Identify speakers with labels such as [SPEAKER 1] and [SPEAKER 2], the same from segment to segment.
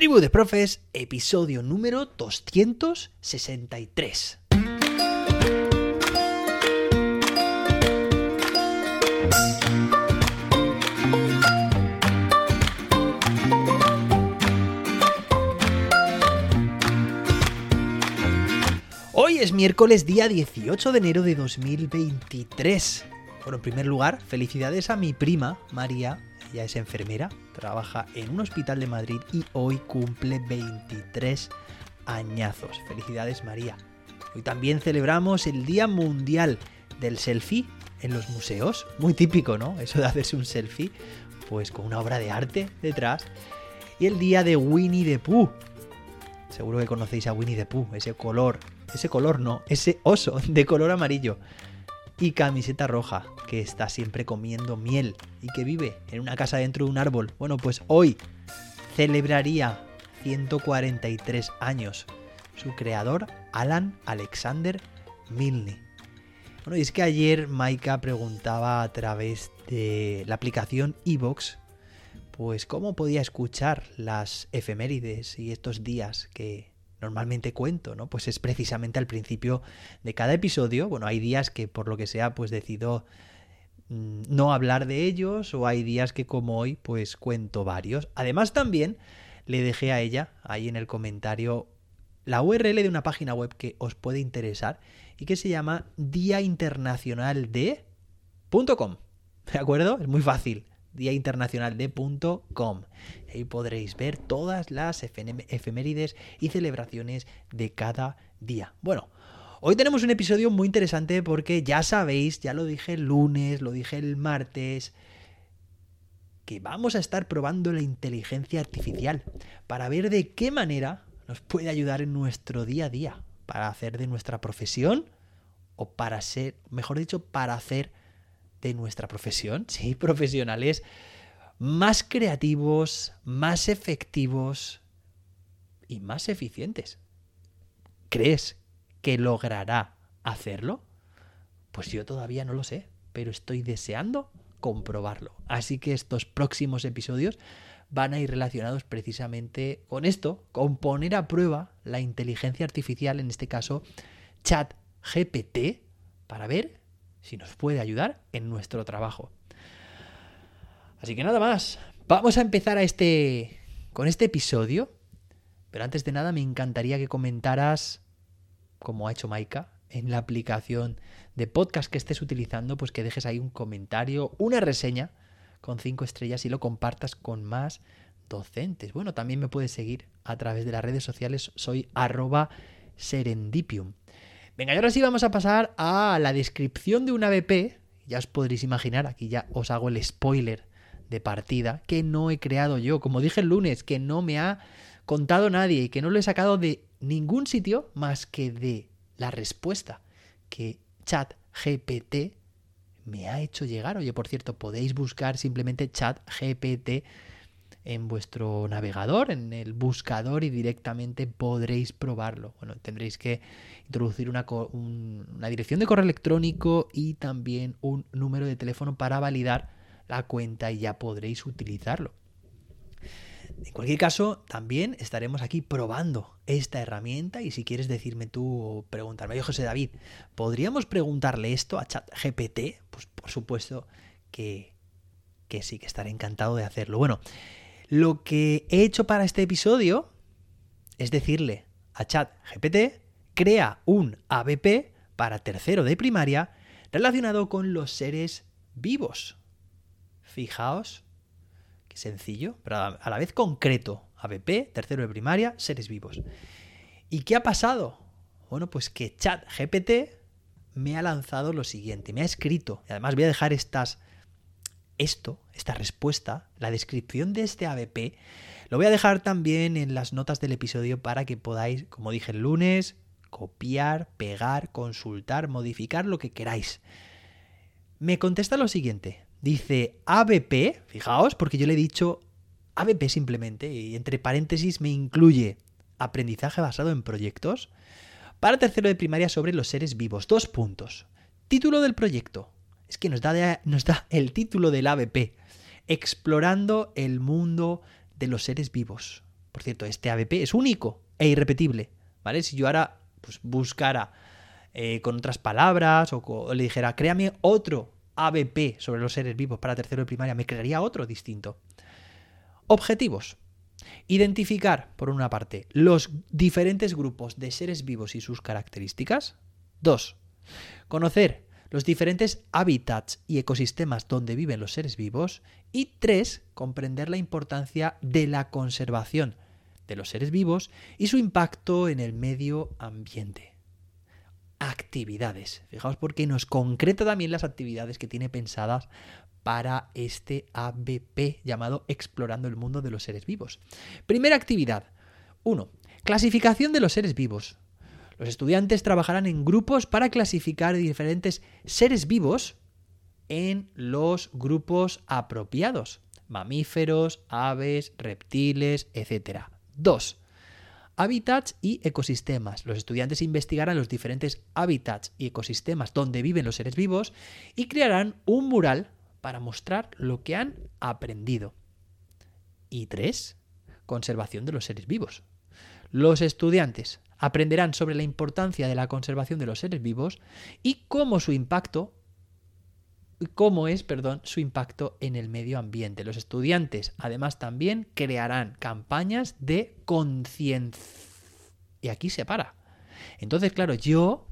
[SPEAKER 1] Tribu de Profes, episodio número 263. Hoy es miércoles día 18 de enero de 2023. Bueno, en primer lugar, felicidades a mi prima, María. Ella es enfermera, trabaja en un hospital de Madrid y hoy cumple 23 añazos. Felicidades, María. Hoy también celebramos el Día Mundial del Selfie en los museos. Muy típico, ¿no? Eso de hacerse un selfie, pues con una obra de arte detrás. Y el Día de Winnie the Pooh. Seguro que conocéis a Winnie the Pooh, ese color ese color no, ese oso de color amarillo. Y camiseta roja, que está siempre comiendo miel y que vive en una casa dentro de un árbol. Bueno, pues hoy celebraría 143 años su creador, Alan Alexander Milne. Bueno, y es que ayer Maika preguntaba a través de la aplicación Evox, pues cómo podía escuchar las efemérides y estos días que normalmente cuento, ¿no? Pues es precisamente al principio de cada episodio. Bueno, hay días que por lo que sea, pues decido mm, no hablar de ellos o hay días que como hoy, pues cuento varios. Además también le dejé a ella ahí en el comentario la URL de una página web que os puede interesar y que se llama Día Internacional de ¿De acuerdo? Es muy fácil. Día Internacional de.com. Ahí podréis ver todas las efemérides y celebraciones de cada día. Bueno, hoy tenemos un episodio muy interesante porque ya sabéis, ya lo dije el lunes, lo dije el martes, que vamos a estar probando la inteligencia artificial para ver de qué manera nos puede ayudar en nuestro día a día, para hacer de nuestra profesión o para ser, mejor dicho, para hacer de nuestra profesión, sí, profesionales más creativos, más efectivos y más eficientes. ¿Crees que logrará hacerlo? Pues yo todavía no lo sé, pero estoy deseando comprobarlo. Así que estos próximos episodios van a ir relacionados precisamente con esto, con poner a prueba la inteligencia artificial, en este caso chat GPT, para ver si nos puede ayudar en nuestro trabajo. Así que nada más, vamos a empezar a este con este episodio, pero antes de nada me encantaría que comentaras como ha hecho Maika en la aplicación de podcast que estés utilizando, pues que dejes ahí un comentario, una reseña con cinco estrellas y lo compartas con más docentes. Bueno, también me puedes seguir a través de las redes sociales, soy arroba serendipium. Venga, y ahora sí vamos a pasar a la descripción de una ABP. Ya os podréis imaginar, aquí ya os hago el spoiler de partida, que no he creado yo. Como dije el lunes, que no me ha contado nadie y que no lo he sacado de ningún sitio más que de la respuesta que ChatGPT me ha hecho llegar. Oye, por cierto, podéis buscar simplemente ChatGPT en vuestro navegador, en el buscador y directamente podréis probarlo. Bueno, tendréis que introducir una, dirección de correo electrónico y también un número de teléfono para validar la cuenta y ya podréis utilizarlo. En cualquier caso, también estaremos aquí probando esta herramienta y si quieres decirme tú o preguntarme, yo José David, ¿podríamos preguntarle esto a ChatGPT? Pues por supuesto que, que sí, que estaré encantado de hacerlo. Bueno, lo que he hecho para este episodio es decirle a ChatGPT, crea un ABP para tercero de primaria relacionado con los seres vivos. Fijaos, qué sencillo, pero a la vez concreto. ABP, tercero de primaria, seres vivos. ¿Y qué ha pasado? Bueno, pues que ChatGPT me ha lanzado lo siguiente, me ha escrito, y además voy a dejar estas esto, esta respuesta, la descripción de este ABP, lo voy a dejar también en las notas del episodio para que podáis, como dije el lunes, copiar, pegar, consultar, modificar lo que queráis. Me contesta lo siguiente. Dice ABP, fijaos, porque yo le he dicho ABP simplemente, y entre paréntesis me incluye aprendizaje basado en proyectos, para tercero de primaria sobre los seres vivos. Dos puntos. Título del proyecto es que nos da, nos da el título del ABP, Explorando el mundo de los seres vivos. Por cierto, este ABP es único e irrepetible, ¿vale? Si yo ahora pues, buscara eh, con otras palabras o, le dijera, créame otro ABP sobre los seres vivos para tercero de primaria, me crearía otro distinto. Objetivos. Identificar, por una parte, los diferentes grupos de seres vivos y sus características. Dos. Conocer los diferentes hábitats y ecosistemas donde viven los seres vivos. Y tres, comprender la importancia de la conservación de los seres vivos y su impacto en el medio ambiente. Actividades. Fijaos porque nos concreta también las actividades que tiene pensadas para este ABP llamado Explorando el Mundo de los Seres Vivos. Primera actividad. 1. Clasificación de los seres vivos. Los estudiantes trabajarán en grupos para clasificar diferentes seres vivos en los grupos apropiados. Mamíferos, aves, reptiles, etc. 2. Hábitats y ecosistemas. Los estudiantes investigarán los diferentes hábitats y ecosistemas donde viven los seres vivos y crearán un mural para mostrar lo que han aprendido. Y 3. Conservación de los seres vivos. Los estudiantes aprenderán sobre la importancia de la conservación de los seres vivos y cómo su impacto cómo es, perdón, su impacto en el medio ambiente. Los estudiantes además también crearán campañas de conciencia. Y aquí se para. Entonces, claro, yo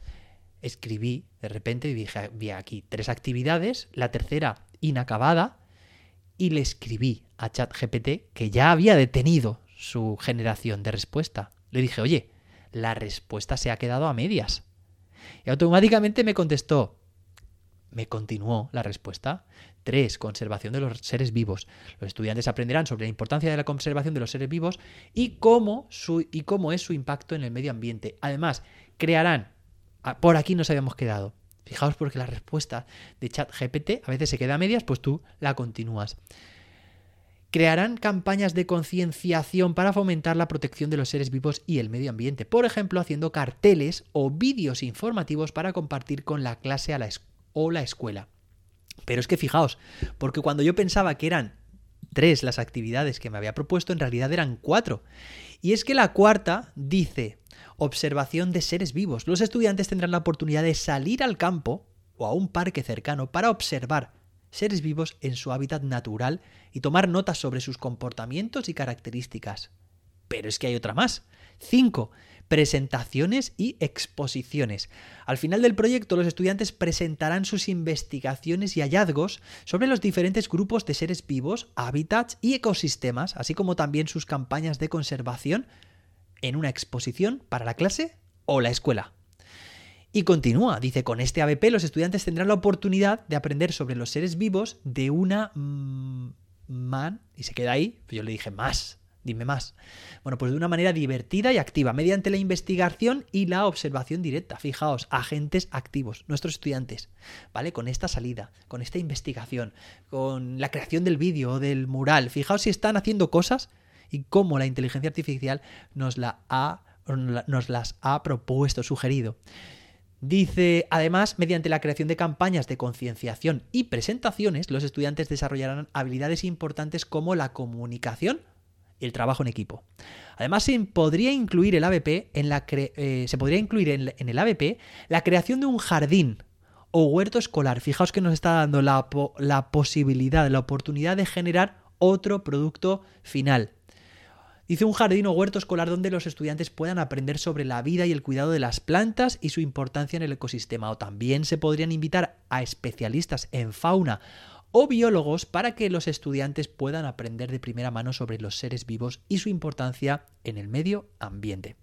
[SPEAKER 1] escribí de repente y dije, vi aquí tres actividades, la tercera inacabada, y le escribí a ChatGPT que ya había detenido su generación de respuesta. Le dije, oye, la respuesta se ha quedado a medias. Y automáticamente me contestó, me continuó la respuesta. 3. Conservación de los seres vivos. Los estudiantes aprenderán sobre la importancia de la conservación de los seres vivos y cómo, su, y cómo es su impacto en el medio ambiente. Además, crearán, ah, por aquí nos habíamos quedado. Fijaos porque la respuesta de ChatGPT a veces se queda a medias, pues tú la continúas crearán campañas de concienciación para fomentar la protección de los seres vivos y el medio ambiente, por ejemplo, haciendo carteles o vídeos informativos para compartir con la clase o la escuela. Pero es que fijaos, porque cuando yo pensaba que eran tres las actividades que me había propuesto, en realidad eran cuatro. Y es que la cuarta dice, observación de seres vivos. Los estudiantes tendrán la oportunidad de salir al campo o a un parque cercano para observar seres vivos en su hábitat natural y tomar notas sobre sus comportamientos y características. Pero es que hay otra más. 5. Presentaciones y exposiciones. Al final del proyecto, los estudiantes presentarán sus investigaciones y hallazgos sobre los diferentes grupos de seres vivos, hábitats y ecosistemas, así como también sus campañas de conservación en una exposición para la clase o la escuela. Y continúa, dice, con este ABP los estudiantes tendrán la oportunidad de aprender sobre los seres vivos de una man, y se queda ahí, pues yo le dije más, dime más. Bueno, pues de una manera divertida y activa, mediante la investigación y la observación directa. Fijaos, agentes activos, nuestros estudiantes, ¿vale? Con esta salida, con esta investigación, con la creación del vídeo, del mural. Fijaos si están haciendo cosas y cómo la inteligencia artificial nos, la ha, nos las ha propuesto, sugerido. Dice, además, mediante la creación de campañas de concienciación y presentaciones, los estudiantes desarrollarán habilidades importantes como la comunicación y el trabajo en equipo. Además, se podría incluir el ABP en la eh, se podría incluir en, el ABP la creación de un jardín o huerto escolar. Fijaos que nos está dando la, la posibilidad, la oportunidad de generar otro producto final. Dice un jardín o huerto escolar donde los estudiantes puedan aprender sobre la vida y el cuidado de las plantas y su importancia en el ecosistema. O también se podrían invitar a especialistas en fauna o biólogos para que los estudiantes puedan aprender de primera mano sobre los seres vivos y su importancia en el medio ambiente.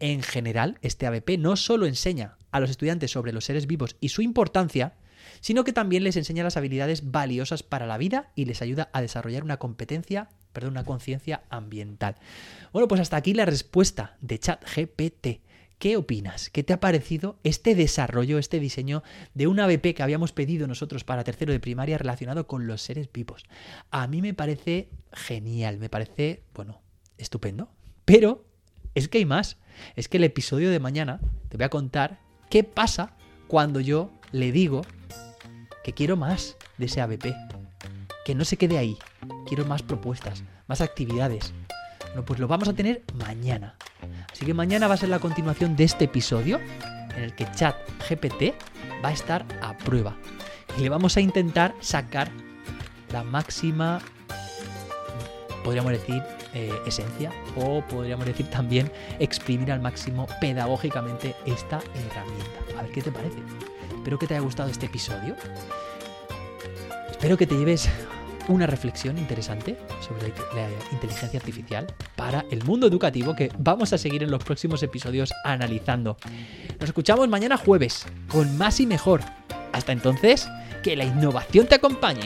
[SPEAKER 1] En general, este ABP no solo enseña a los estudiantes sobre los seres vivos y su importancia, sino que también les enseña las habilidades valiosas para la vida y les ayuda a desarrollar una competencia perdón, una conciencia ambiental. Bueno, pues hasta aquí la respuesta de ChatGPT. ¿Qué opinas? ¿Qué te ha parecido este desarrollo, este diseño de un ABP que habíamos pedido nosotros para tercero de primaria relacionado con los seres vivos? A mí me parece genial, me parece, bueno, estupendo. Pero es que hay más. Es que el episodio de mañana te voy a contar qué pasa cuando yo le digo que quiero más de ese ABP que no se quede ahí. Quiero más propuestas, más actividades. Bueno, pues lo vamos a tener mañana. Así que mañana va a ser la continuación de este episodio en el que Chat GPT va a estar a prueba. Y le vamos a intentar sacar la máxima, podríamos decir, eh, esencia o podríamos decir también exprimir al máximo pedagógicamente esta herramienta. A ver qué te parece. Espero que te haya gustado este episodio. Espero que te lleves una reflexión interesante sobre la inteligencia artificial para el mundo educativo que vamos a seguir en los próximos episodios analizando. Nos escuchamos mañana jueves con más y mejor. Hasta entonces, que la innovación te acompañe.